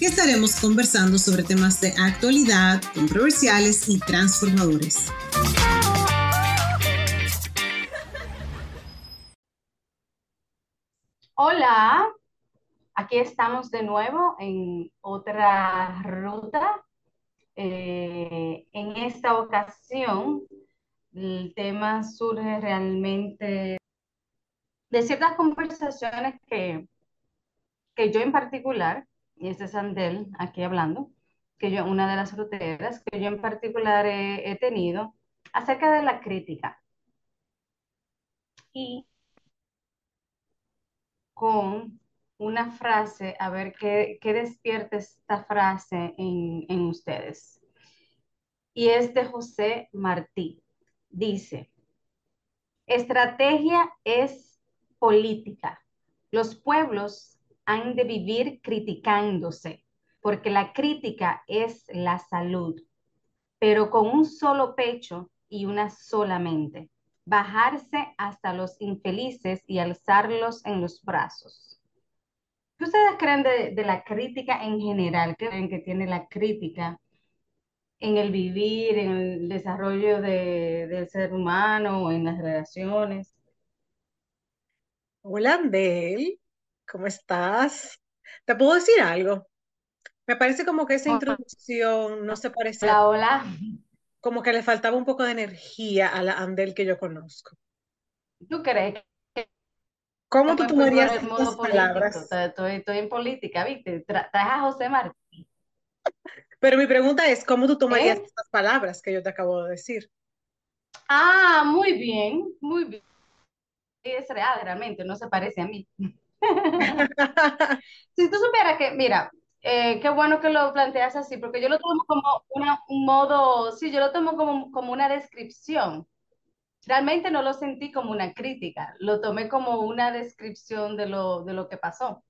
que estaremos conversando sobre temas de actualidad, controversiales y transformadores. Hola, aquí estamos de nuevo en otra ruta. Eh, en esta ocasión, el tema surge realmente de ciertas conversaciones que, que yo en particular y este es Andel aquí hablando, que yo, una de las ruteras que yo en particular he, tenido acerca de la crítica. Y con una frase, a ver qué, qué despierta esta frase en, en ustedes. Y es de José Martí. Dice, estrategia es política. Los pueblos han de vivir criticándose, porque la crítica es la salud, pero con un solo pecho y una sola mente, bajarse hasta los infelices y alzarlos en los brazos. ¿Qué ustedes creen de, la crítica en general? ¿Qué creen que tiene la crítica en el vivir, en el desarrollo del ser humano, en las relaciones? Hola, Andel. ¿Cómo estás? ¿Te puedo decir algo? Me parece como que esa introducción no se parece Hola, hola. como que le faltaba un poco de energía a la Andel que yo conozco. ¿Tú crees ¿Cómo tú tomarías estas palabras? Estoy, estoy, en política, ¿viste? Traes a José Martí. Pero mi pregunta es, ¿cómo tú tomarías ¿Eh? estas palabras que yo te acabo de decir? Ah, muy bien, muy bien. Es real, realmente, no se parece a mí. si tú supieras que, mira, eh, qué bueno que lo planteas así, porque yo lo tomo como un modo, sí, yo lo tomo como, como una descripción. Realmente no lo sentí como una crítica, lo tomé como una descripción de lo, de lo que pasó.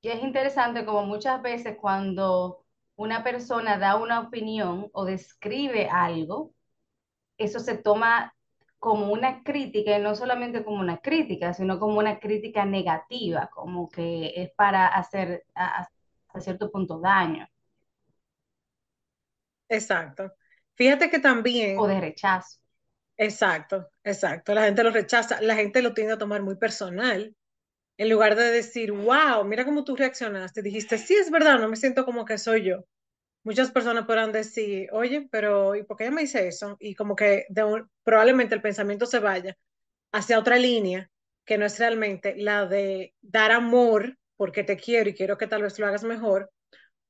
Y es interesante como muchas veces cuando una persona da una opinión o describe algo, eso se toma como una crítica, y no solamente como una crítica, sino como una crítica negativa, como que es para hacer hasta cierto punto daño. Exacto. Fíjate que también... O de rechazo. Exacto, exacto. La gente lo rechaza, la gente lo tiende a tomar muy personal. En lugar de decir, wow, mira cómo tú reaccionaste, dijiste, sí, es verdad, no me siento como que soy yo muchas personas podrán decir, oye, pero ¿y por qué ella me dice eso? Y como que probablemente el pensamiento se vaya hacia otra línea que no es realmente la de dar amor porque te quiero y quiero que tal vez lo hagas mejor,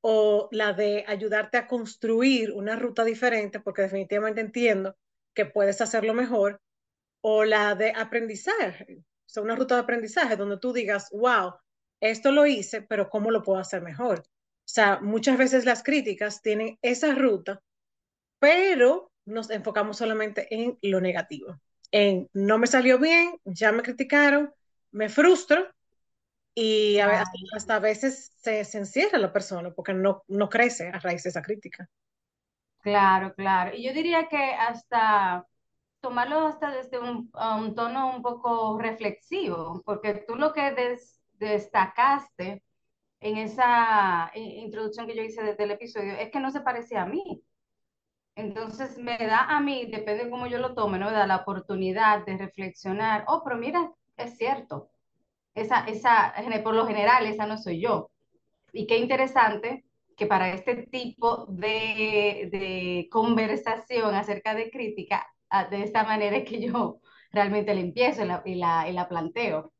o la de ayudarte a construir una ruta diferente porque definitivamente entiendo que puedes hacerlo mejor, o la de aprendizaje, o sea, una ruta de aprendizaje donde tú digas, wow, esto lo hice, pero ¿cómo lo puedo hacer mejor? O sea, muchas veces las críticas tienen esa ruta, pero nos enfocamos solamente en lo negativo, en no me salió bien, ya me criticaron, me frustro y hasta, a veces se, encierra la persona porque no, no crece a raíz de esa crítica. Claro, claro. Y yo diría que hasta tomarlo hasta desde un, tono un poco reflexivo, porque tú lo que destacaste en esa introducción que yo hice desde el episodio es que no se parecía a mí. Entonces me da a mí, depende de cómo yo lo tome, ¿no? Me da la oportunidad de reflexionar, oh, pero mira, es cierto, esa, esa, por lo general, esa no soy yo. Y qué interesante que para este tipo de, de conversación acerca de crítica, ah, de esta manera es que yo realmente la empiezo y la, y la, y la planteo.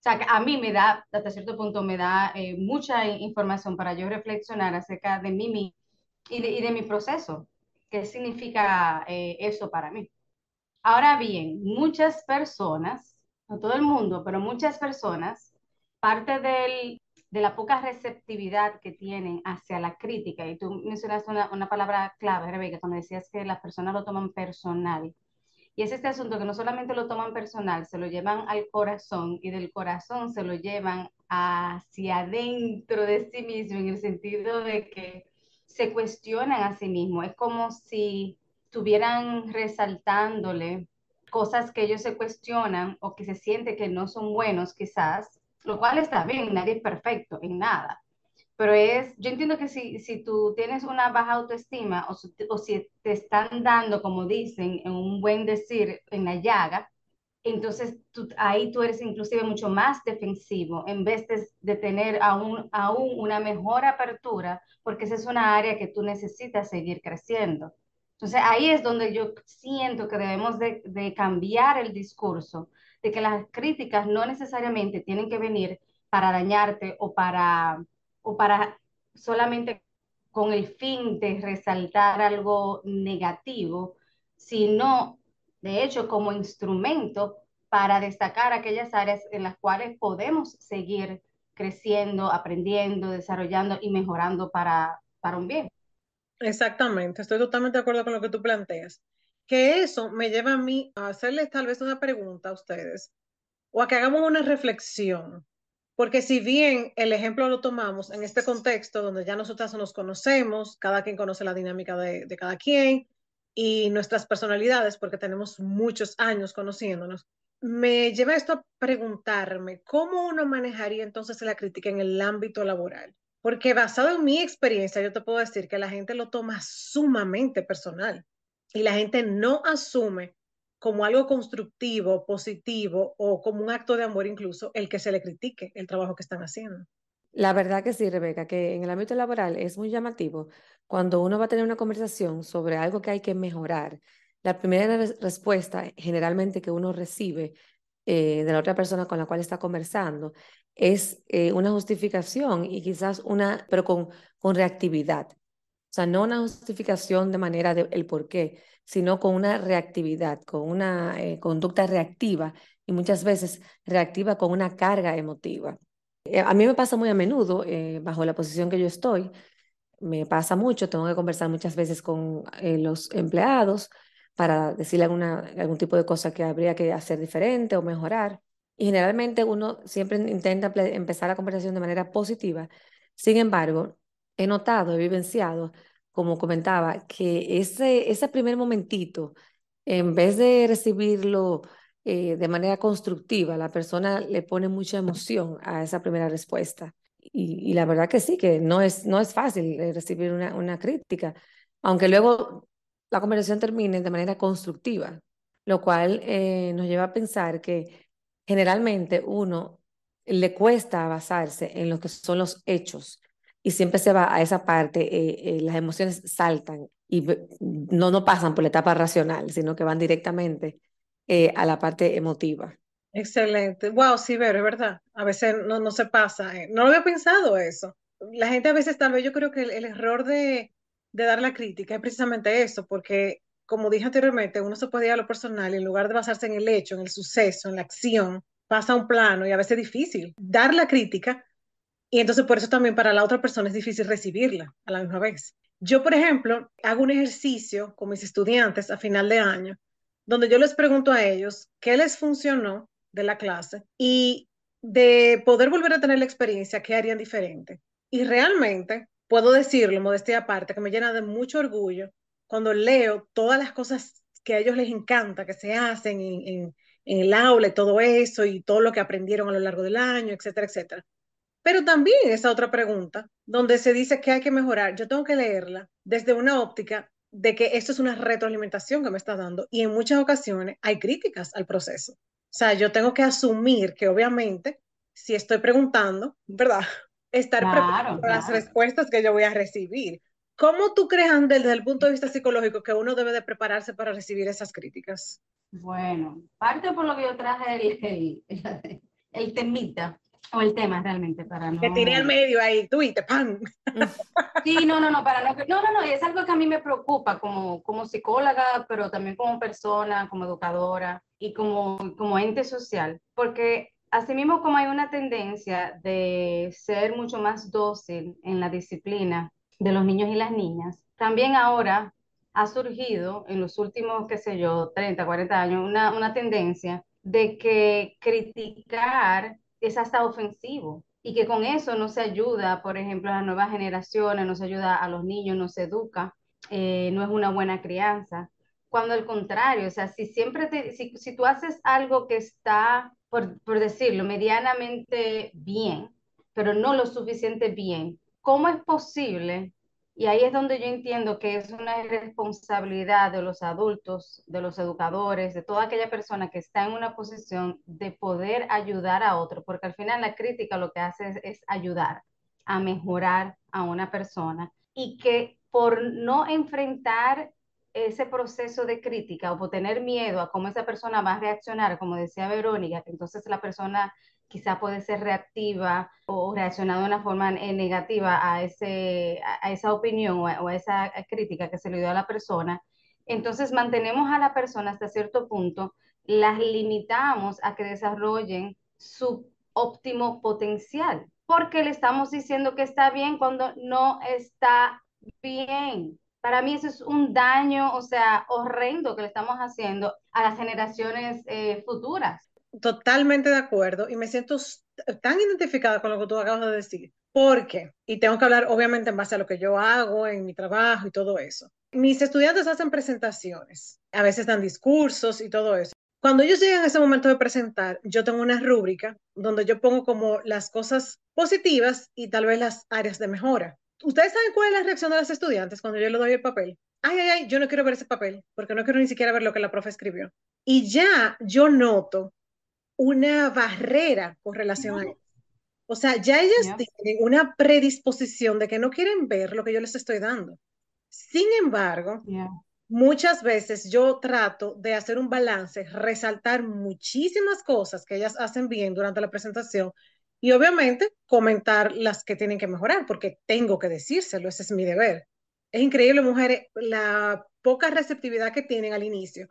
O sea, a mí me da, hasta cierto punto, me da eh, mucha información para yo reflexionar acerca de mí y de, y de mi proceso. ¿Qué significa eh, eso para mí? Ahora bien, muchas personas, no todo el mundo, pero muchas personas, parte del, de la poca receptividad que tienen hacia la crítica. Y tú mencionaste una, una palabra clave, Rebeca, cuando decías que las personas lo toman personal. Y es este asunto que no solamente lo toman personal, se lo llevan al corazón y del corazón se lo llevan hacia adentro de sí mismo, en el sentido de que se cuestionan a sí mismos. Es como si estuvieran resaltándole cosas que ellos se cuestionan o que se siente que no son buenos quizás, lo cual está bien, nadie es perfecto en nada. Pero es, yo entiendo que si, si tú tienes una baja autoestima o, o si te están dando, como dicen, en un buen decir, en la llaga, entonces tú, ahí tú eres inclusive mucho más defensivo en vez de, de, tener aún, aún una mejor apertura, porque esa es una área que tú necesitas seguir creciendo. Entonces ahí es donde yo siento que debemos de, de cambiar el discurso, de que las críticas no necesariamente tienen que venir para dañarte o para, o para solamente con el fin de resaltar algo negativo, sino de hecho como instrumento para destacar aquellas áreas en las cuales podemos seguir creciendo, aprendiendo, desarrollando y mejorando para, para un bien. Exactamente, estoy totalmente de acuerdo con lo que tú planteas. Que eso me lleva a mí a hacerles tal vez una pregunta a ustedes o a que hagamos una reflexión. Porque si bien el ejemplo lo tomamos en este contexto donde ya nosotras nos conocemos, cada quien conoce la dinámica de, de cada quien y nuestras personalidades, porque tenemos muchos años conociéndonos, me lleva esto a preguntarme cómo uno manejaría entonces la crítica en el ámbito laboral. Porque basado en mi experiencia, yo te puedo decir que la gente lo toma sumamente personal y la gente no asume como algo constructivo, positivo o como un acto de amor incluso el que se le critique el trabajo que están haciendo. La verdad que sí, Rebeca, que en el ámbito laboral es muy llamativo cuando uno va a tener una conversación sobre algo que hay que mejorar. La primera respuesta generalmente que uno recibe eh, de la otra persona con la cual está conversando es eh, una justificación y quizás una, pero con, con reactividad. O sea, no una justificación de manera de el por qué, sino con una reactividad, con una eh, conducta reactiva y muchas veces reactiva con una carga emotiva. Eh, a mí me pasa muy a menudo, eh, bajo la posición que yo estoy, me pasa mucho, tengo que conversar muchas veces con los empleados para decirle alguna, algún tipo de cosa que habría que hacer diferente o mejorar. Y generalmente uno siempre intenta empezar la conversación de manera positiva. Sin embargo, he notado, he vivenciado, como comentaba, que ese, ese primer momentito, en vez de recibirlo eh, de manera constructiva, la persona le pone mucha emoción a esa primera respuesta. Y, la verdad que sí, que no es, no es fácil eh, recibir una, una crítica, aunque luego la conversación termine de manera constructiva, lo cual eh, nos lleva a pensar que generalmente uno le cuesta basarse en lo que son los hechos y siempre se va a esa parte, eh, eh, las emociones saltan y no, no pasan por la etapa racional, sino que van directamente eh, a la parte emotiva. Excelente. Wow, sí, pero es verdad. A veces no, no se pasa. eh. No lo había pensado eso. La gente a veces tal vez yo creo que el, el error de, de dar la crítica es precisamente eso, porque como dije anteriormente, uno se puede ir a lo personal y en lugar de basarse en el hecho, en el suceso, en la acción, pasa a un plano y a veces es difícil dar la crítica y entonces por eso también para la otra persona es difícil recibirla a la misma vez. Yo, por ejemplo, hago un ejercicio con mis estudiantes a final de año, donde yo les pregunto a ellos qué les funcionó de la clase y de poder volver a tener la experiencia, qué harían diferente. Y realmente puedo decirlo, modestia aparte, que me llena de mucho orgullo cuando leo todas las cosas que a ellos les encanta, que se hacen en, el aula y todo eso, y todo lo que aprendieron a lo largo del año, etcétera, etcétera. Pero también esa otra pregunta, donde se dice que hay que mejorar, yo tengo que leerla desde una óptica de que esto es una retroalimentación que me está dando y en muchas ocasiones hay críticas al proceso. O sea, yo tengo que asumir que obviamente, si estoy preguntando, ¿verdad? Estar Claro, preparado para las respuestas que yo voy a recibir. ¿Cómo tú crees, Andel, desde el punto de vista psicológico, que uno debe de prepararse para recibir esas críticas? Bueno, parte por lo que yo traje el, el, el temita, o el tema realmente, para no... Te tiré al medio ahí, tú y te ¡pam! Sí, no, no, no, para no, no, no, no, es algo que a mí me preocupa como, como psicóloga, pero también como persona, como educadora y como, como ente social, porque asimismo como hay una tendencia de ser mucho más dócil en la disciplina de los niños y las niñas, también ahora ha surgido en los últimos, qué sé yo, 30, 40 años, una, una tendencia de que criticar es hasta ofensivo y que con eso no se ayuda, por ejemplo, a las nuevas generaciones, no se ayuda a los niños, no se educa, eh, no es una buena crianza. Cuando al contrario, o sea, si siempre te, si, si tú haces algo que está, por, por decirlo, medianamente bien, pero no lo suficiente bien, ¿cómo es posible y ahí es donde yo entiendo que es una responsabilidad de los adultos, de los educadores, de toda aquella persona que está en una posición de poder ayudar a otro, porque al final la crítica lo que hace es, ayudar a mejorar a una persona y que por no enfrentar ese proceso de crítica o por tener miedo a cómo esa persona va a reaccionar, como decía Verónica, que entonces la persona quizá puede ser reactiva o reaccionar de una forma eh, negativa a, ese, a esa opinión o a, esa crítica que se le dio a la persona, entonces mantenemos a la persona hasta cierto punto, las limitamos a que desarrollen su óptimo potencial, porque le estamos diciendo que está bien cuando no está bien. Para mí eso es un daño, o sea, horrendo que le estamos haciendo a las generaciones eh, futuras. Totalmente de acuerdo y me siento tan identificada con lo que tú acabas de decir. Porque, y tengo que hablar obviamente en base a lo que yo hago en mi trabajo y todo eso. Mis estudiantes hacen presentaciones, a veces dan discursos y todo eso. Cuando ellos llegan a ese momento de presentar, yo tengo una rúbrica donde yo pongo como las cosas positivas y tal vez las áreas de mejora. ¿Ustedes saben cuál es la reacción de los estudiantes cuando yo le doy el papel? Ay, ay, ay, yo no quiero ver ese papel porque no quiero ni siquiera ver lo que la profe escribió. Y ya yo noto una barrera con relación a eso. O sea, ya ellas tienen una predisposición de que no quieren ver lo que yo les estoy dando. Sin embargo, muchas veces yo trato de hacer un balance, resaltar muchísimas cosas que ellas hacen bien durante la presentación y obviamente comentar las que tienen que mejorar, porque tengo que decírselo, ese es mi deber. Es increíble, mujeres, la poca receptividad que tienen al inicio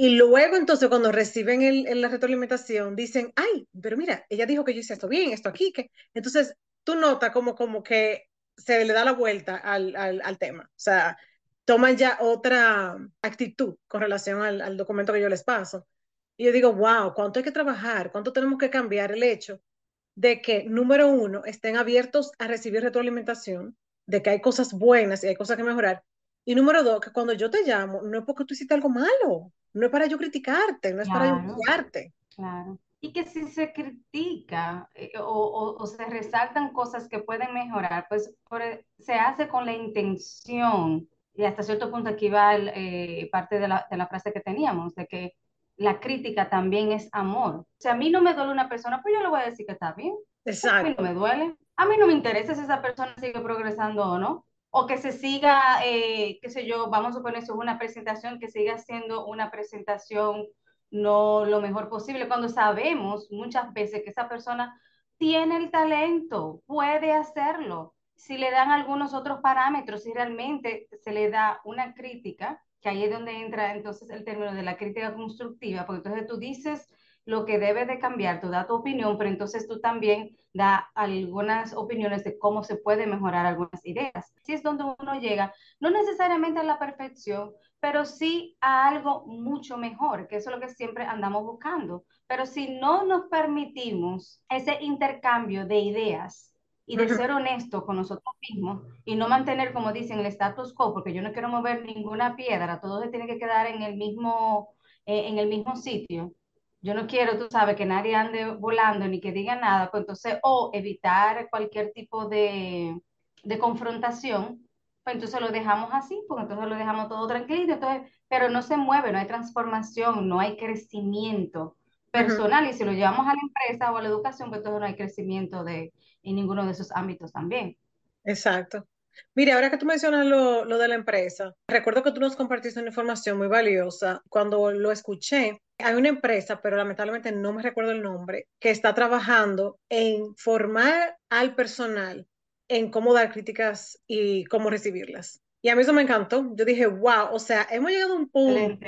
y luego entonces cuando reciben el, la retroalimentación dicen, ay, pero mira, ella dijo que yo hice esto bien, esto aquí, que entonces tú notas como, como que se le da la vuelta al, al, tema, o sea, toman ya otra actitud con relación al, al documento que yo les paso. Y yo digo, wow, ¿cuánto hay que trabajar? ¿Cuánto tenemos que cambiar el hecho de que, número uno, estén abiertos a recibir retroalimentación, de que hay cosas buenas y hay cosas que mejorar, y número dos, que cuando yo te llamo, no es porque tú hiciste algo malo, no es para yo criticarte, no es para yo humillarte. Claro. Y que si se critica eh, o, o, se resaltan cosas que pueden mejorar, pues e, se hace con la intención, y hasta cierto punto aquí va eh, parte de la, de la frase que teníamos, de que la crítica también es amor. Si a mí no me duele una persona, pues yo le voy a decir que está bien. Exacto. A mí no me duele. A mí no me interesa si esa persona sigue progresando o no o que se siga, eh, qué sé yo, vamos a suponer eso, una presentación, que siga siendo una presentación no lo mejor posible, cuando sabemos muchas veces que esa persona tiene el talento, puede hacerlo. Si le dan algunos otros parámetros, si realmente se le da una crítica, que ahí es donde entra entonces el término de la crítica constructiva, porque entonces tú dices lo que debe de cambiar, tú das tu opinión, pero entonces tú también da algunas opiniones de cómo se puede mejorar algunas ideas. Así es donde uno llega, no necesariamente a la perfección, pero sí a algo mucho mejor, que eso es lo que siempre andamos buscando. Pero si no nos permitimos ese intercambio de ideas y de ser honesto con nosotros mismos y no mantener, como dicen, el status quo, porque yo no quiero mover ninguna piedra, todo se tiene que quedar en el mismo, eh, en el mismo sitio yo no quiero, tú sabes, que nadie ande volando ni que diga nada, pues entonces, o evitar cualquier tipo de, de confrontación, pues entonces lo dejamos así, porque entonces lo dejamos todo tranquilo, entonces, pero no se mueve, no hay transformación, no hay crecimiento personal, y si lo llevamos a la empresa o a la educación, pues entonces no hay crecimiento de, en ninguno de esos ámbitos también. Exacto. Mire, ahora que tú mencionas lo, lo de la empresa, recuerdo que tú nos compartiste una información muy valiosa. Cuando lo escuché, hay una empresa, pero lamentablemente no me recuerdo el nombre, que está trabajando en formar al personal en cómo dar críticas y cómo recibirlas. Y a mí eso me encantó. Yo dije, wow, o sea, hemos llegado a un punto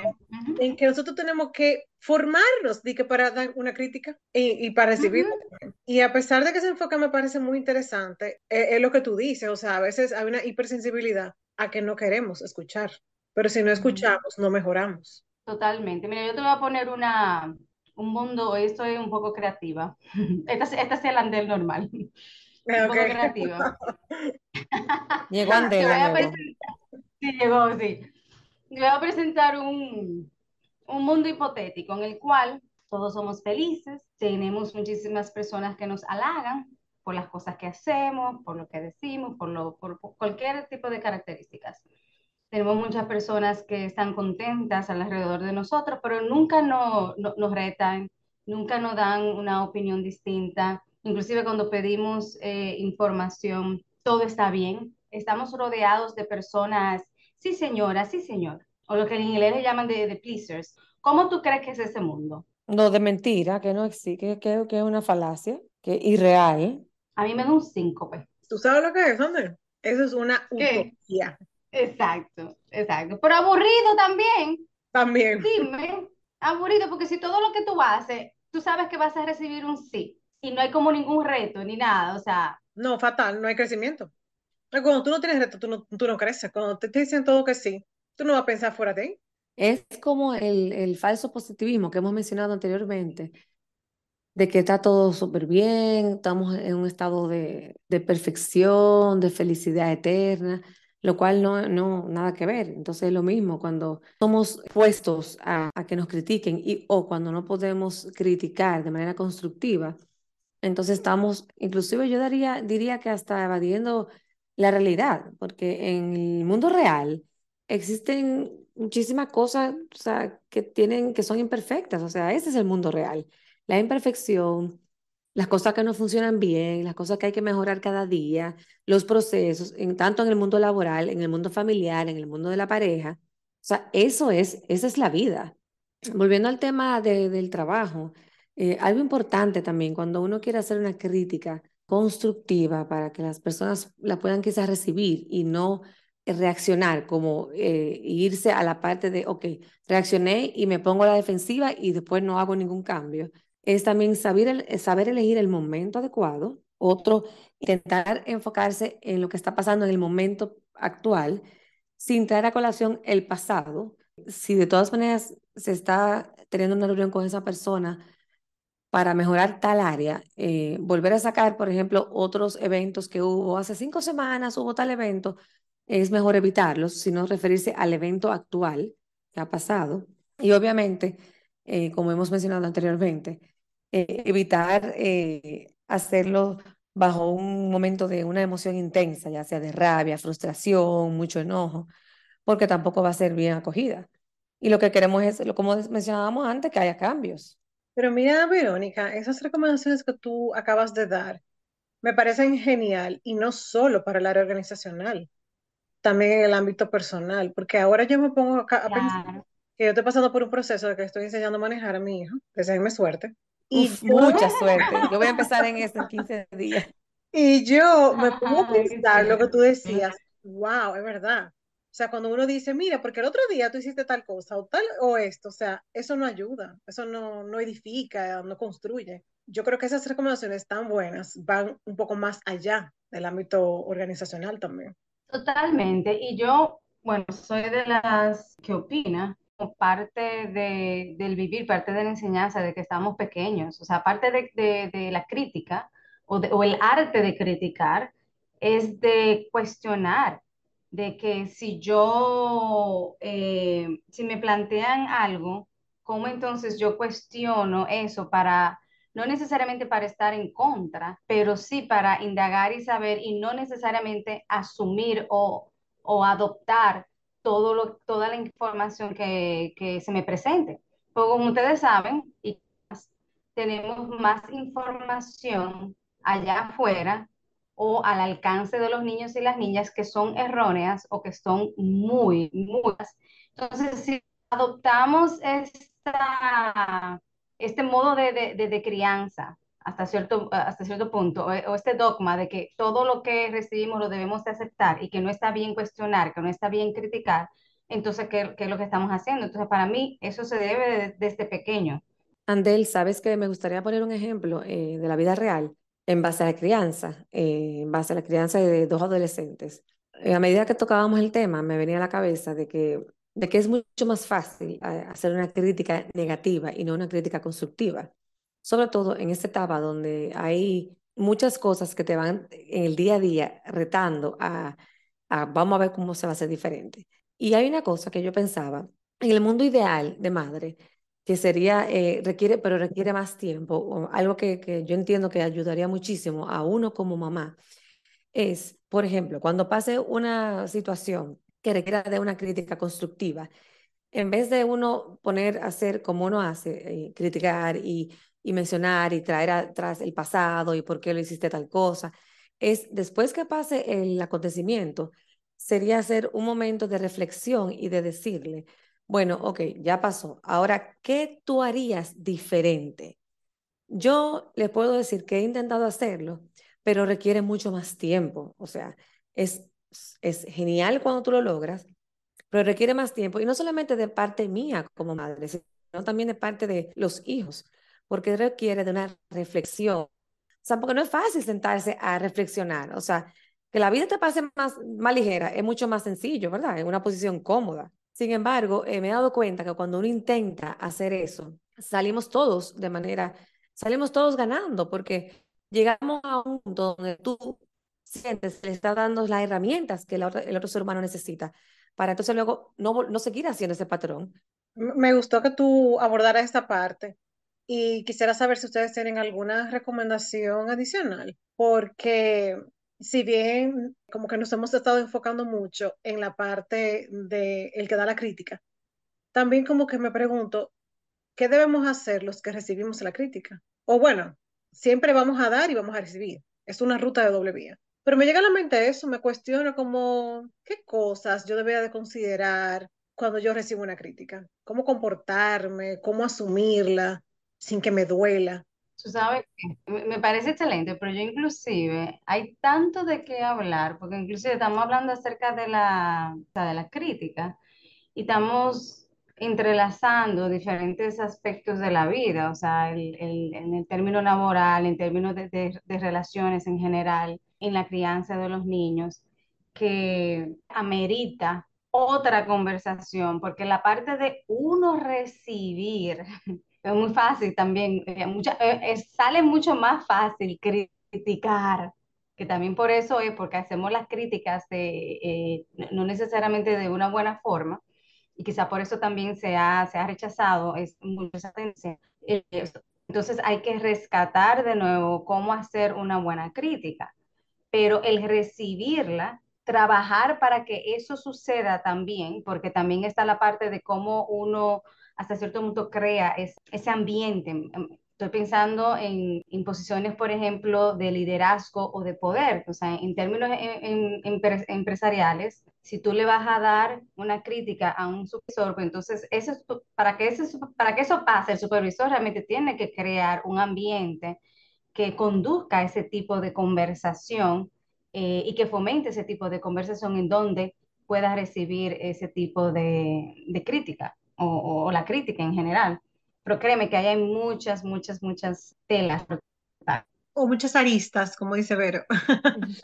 en que nosotros tenemos que formarnos de que para dar una crítica y, y para recibir. Y a pesar de que ese enfoque me parece muy interesante, es, es, lo que tú dices, o sea, a veces hay una hipersensibilidad a que no queremos escuchar, pero si no escuchamos, no mejoramos. Totalmente. Mira, yo te voy a poner una, un mundo, hoy estoy un poco creativa. Esta, esta es el andel normal. Un okay. poco creativa. Llegó Andel. Sí, llegó, sí. Le voy a presentar un, un mundo hipotético en el cual todos somos felices, tenemos muchísimas personas que nos halagan por las cosas que hacemos, por lo que decimos, por, lo, por, por cualquier tipo de características. Tenemos muchas personas que están contentas alrededor de nosotros, pero nunca no, no, nos retan, nunca nos dan una opinión distinta. Inclusive cuando pedimos eh, información, todo está bien. Estamos rodeados de personas, sí señora, sí señor, o lo que en inglés le llaman de, de pleasers. ¿Cómo tú crees que es ese mundo? No, de mentira, que no existe, que, que es una falacia, que es irreal. A mí me da un síncope. ¿Tú sabes lo que es, Sandra? Eso es una ¿Qué? Exacto, exacto. Pero aburrido también. También. Dime, aburrido, porque si todo lo que tú haces, tú sabes que vas a recibir un sí y no hay como ningún reto ni nada, o sea. No, fatal, no hay crecimiento. Cuando tú no tienes reto, tú no, tú no creces. Cuando te dicen todo que sí, tú no vas a pensar fuera de ahí. Es como el, el falso positivismo que hemos mencionado anteriormente, de que está todo súper bien, estamos en un estado de, de perfección, de felicidad eterna lo cual no, no, nada que ver. Entonces es lo mismo cuando somos puestos a, a, que nos critiquen y o cuando no podemos criticar de manera constructiva, entonces estamos, inclusive yo daría, diría que hasta evadiendo la realidad, porque en el mundo real existen muchísimas cosas o sea, que tienen, que son imperfectas, o sea, ese es el mundo real. La imperfección, las cosas que no funcionan bien, las cosas que hay que mejorar cada día, los procesos, en, tanto en el mundo laboral, en el mundo familiar, en el mundo de la pareja. O sea, eso es, esa es la vida. Volviendo al tema de, del trabajo, eh, algo importante también cuando uno quiere hacer una crítica constructiva para que las personas la puedan quizás recibir y no reaccionar, como eh, irse a la parte de, ok, reaccioné y me pongo a la defensiva y después no hago ningún cambio es también saber, saber elegir el momento adecuado. Otro, intentar enfocarse en lo que está pasando en el momento actual, sin traer a colación el pasado. Si de todas maneras se está teniendo una reunión con esa persona para mejorar tal área, eh, volver a sacar, por ejemplo, otros eventos que hubo hace cinco semanas, hubo tal evento, es mejor evitarlos, sino referirse al evento actual que ha pasado. Y obviamente, eh, como hemos mencionado anteriormente, eh, evitar eh, hacerlo bajo un momento de una emoción intensa, ya sea de rabia, frustración, mucho enojo, porque tampoco va a ser bien acogida. Y lo que queremos es, como mencionábamos antes, que haya cambios. Pero mira, Verónica, esas recomendaciones que tú acabas de dar me parecen genial y no solo para el área organizacional, también en el ámbito personal, porque ahora yo me pongo a, a pensar que yo estoy pasando por un proceso de que estoy enseñando a manejar a mi hijo, deseenme suerte, y Uf, yo, mucha suerte. Yo voy a empezar en en 15 días. Y yo me pongo a pensar lo que tú decías. Wow, es verdad. O sea, cuando uno dice, mira, porque el otro día tú hiciste tal cosa o tal o esto, o sea, eso no ayuda, eso no, no edifica, no construye. Yo creo que esas recomendaciones tan buenas van un poco más allá del ámbito organizacional también. Totalmente. Y yo, bueno, soy de las que opina parte de, del vivir, parte de la enseñanza de que estamos pequeños, o sea, parte de, de, de la crítica o, o, el arte de criticar es de cuestionar, de que si yo, eh, si me plantean algo, ¿cómo entonces yo cuestiono eso para, no necesariamente para estar en contra, pero sí para indagar y saber y no necesariamente asumir o, o adoptar todo lo, toda la información que, que se me presente. Porque como ustedes saben, y tenemos más información allá afuera o al alcance de los niños y las niñas que son erróneas o que son muy, muy... Entonces, si adoptamos esta, este modo de, de, de, de crianza hasta cierto, hasta cierto punto, o, este dogma de que todo lo que recibimos lo debemos de aceptar y que no está bien cuestionar, que no está bien criticar, entonces, ¿qué, qué es lo que estamos haciendo? Entonces, para mí, eso se debe desde pequeño. Andel, sabes que me gustaría poner un ejemplo eh, de la vida real en base a la crianza, eh, en base a la crianza de dos adolescentes. a medida que tocábamos el tema, me venía a la cabeza de que, de que es mucho más fácil eh, hacer una crítica negativa y no una crítica constructiva, sobre todo en esta etapa donde hay muchas cosas que te van en el día a día retando a, vamos a ver cómo se va a hacer diferente. Y hay una cosa que yo pensaba, en el mundo ideal de madre, que sería, eh, requiere, pero requiere más tiempo, o algo que, que yo entiendo que ayudaría muchísimo a uno como mamá, es, por ejemplo, cuando pase una situación que requiera de una crítica constructiva, en vez de uno poner a hacer como uno hace, eh, criticar y, y mencionar y traer atrás el pasado y por qué lo hiciste tal cosa, es después que pase el acontecimiento, sería hacer un momento de reflexión y de decirle, bueno, ok, ya pasó. Ahora, ¿qué tú harías diferente? Yo les puedo decir que he intentado hacerlo, pero requiere mucho más tiempo. O sea, es, es genial cuando tú lo logras, pero requiere más tiempo. Y no solamente de parte mía como madre, sino también de parte de los hijos, porque requiere de una reflexión. O sea, porque no es fácil sentarse a reflexionar. O sea, que la vida te pase más, más ligera es mucho más sencillo, ¿verdad? En una posición cómoda. Sin embargo, eh, me he dado cuenta que cuando uno intenta hacer eso, salimos todos de manera, salimos todos ganando, porque llegamos a un punto donde tú sientes le estás dando las herramientas que el otro, el otro ser humano necesita, para entonces luego no, no seguir haciendo ese patrón. Me gustó que tú abordaras esta parte y quisiera saber si ustedes tienen alguna recomendación adicional, porque si bien como que nos hemos estado enfocando mucho en la parte de el que da la crítica, también como que me pregunto, ¿qué debemos hacer los que recibimos la crítica? O bueno, siempre vamos a dar y vamos a recibir. Es una ruta de doble vía. Pero me llega a la mente eso, me cuestiono como, ¿qué cosas yo debería de considerar cuando yo recibo una crítica? ¿Cómo comportarme? ¿Cómo asumirla sin que me duela? Tú sabes, me parece excelente, pero yo inclusive hay tanto de qué hablar, porque inclusive estamos hablando acerca de la, de la crítica y estamos entrelazando diferentes aspectos de la vida, o sea, el, el, en el término laboral, en términos de, de, relaciones en general, en la crianza de los niños, que amerita otra conversación, porque la parte de uno recibir es muy fácil también, eh, mucha, eh, sale mucho más fácil criticar, que también por eso es porque hacemos las críticas de, eh, no necesariamente de una buena forma, y quizá por eso también se ha, se ha rechazado es tendencia. Entonces hay que rescatar de nuevo cómo hacer una buena crítica, pero el recibirla, trabajar para que eso suceda también, porque también está la parte de cómo uno hasta cierto punto crea ese ambiente. Em, estoy pensando en, en, posiciones, por ejemplo, de liderazgo o de poder, o sea, en términos empresariales, si tú le vas a dar una crítica a un supervisor, pues entonces eso, para, que ese, para que eso pase, el supervisor realmente tiene que crear un ambiente que conduzca ese tipo de conversación eh, y que fomente ese tipo de conversación en donde pueda recibir ese tipo de crítica o, la crítica en general. Pero créeme que hay muchas, muchas, muchas telas. O muchas aristas, como dice Vero.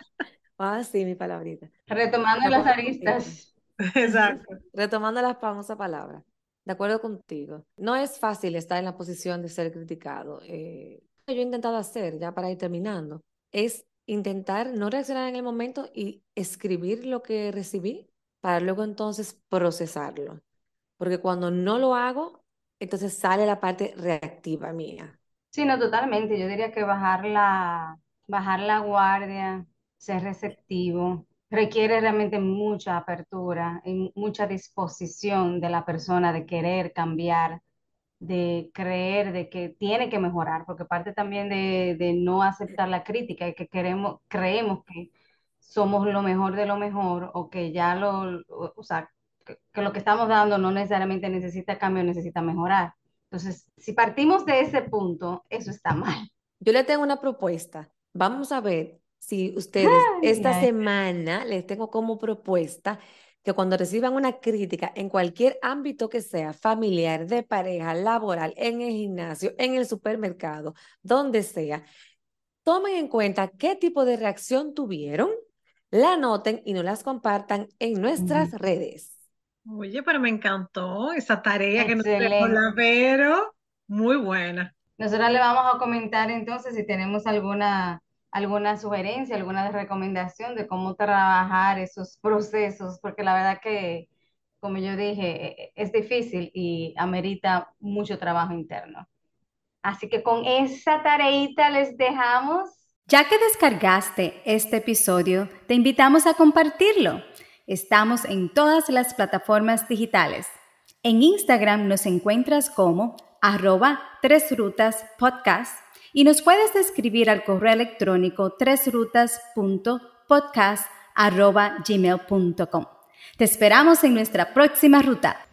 ah, sí, mi palabrita. Retomando las aristas. Exacto. Retomando las famosas palabras. De acuerdo contigo. No es fácil estar en la posición de ser criticado. Eh, yo he intentado hacer, ya para ir terminando, es intentar no reaccionar en el momento y escribir lo que recibí para luego entonces procesarlo porque cuando no lo hago, entonces sale la parte reactiva mía. Sí, no, totalmente. Yo diría que bajar la, bajar la guardia, ser receptivo, requiere realmente mucha apertura y mucha disposición de la persona de querer cambiar, de creer de que tiene que mejorar, porque parte también de, de no aceptar la crítica y que queremos, creemos que somos lo mejor de lo mejor o que ya lo, o sea, que, lo que estamos dando no necesariamente necesita cambio, necesita mejorar. Entonces, si partimos de ese punto, eso está mal. yo le tengo una propuesta. Vamos a ver si ustedes esta semana les tengo como propuesta que cuando reciban una crítica en cualquier ámbito que sea, familiar, de pareja, laboral, en el gimnasio, en el supermercado, donde sea, tomen en cuenta qué tipo de reacción tuvieron, la anoten y nos las compartan en nuestras redes. Oye, pero me encantó esa tarea que nos dejó la Vero. Muy buena. Nosotros le vamos a comentar entonces si tenemos alguna, alguna sugerencia, alguna recomendación de cómo trabajar esos procesos, porque la verdad que, como yo dije, es difícil y amerita mucho trabajo interno. Así que con esa tareita les dejamos. Ya que descargaste este episodio, te invitamos a compartirlo. Estamos en todas las plataformas digitales. En Instagram nos encuentras como arroba tres rutas podcast y nos puedes escribir al correo electrónico tresrutas.podcast arroba gmail.com. Te esperamos en nuestra próxima ruta.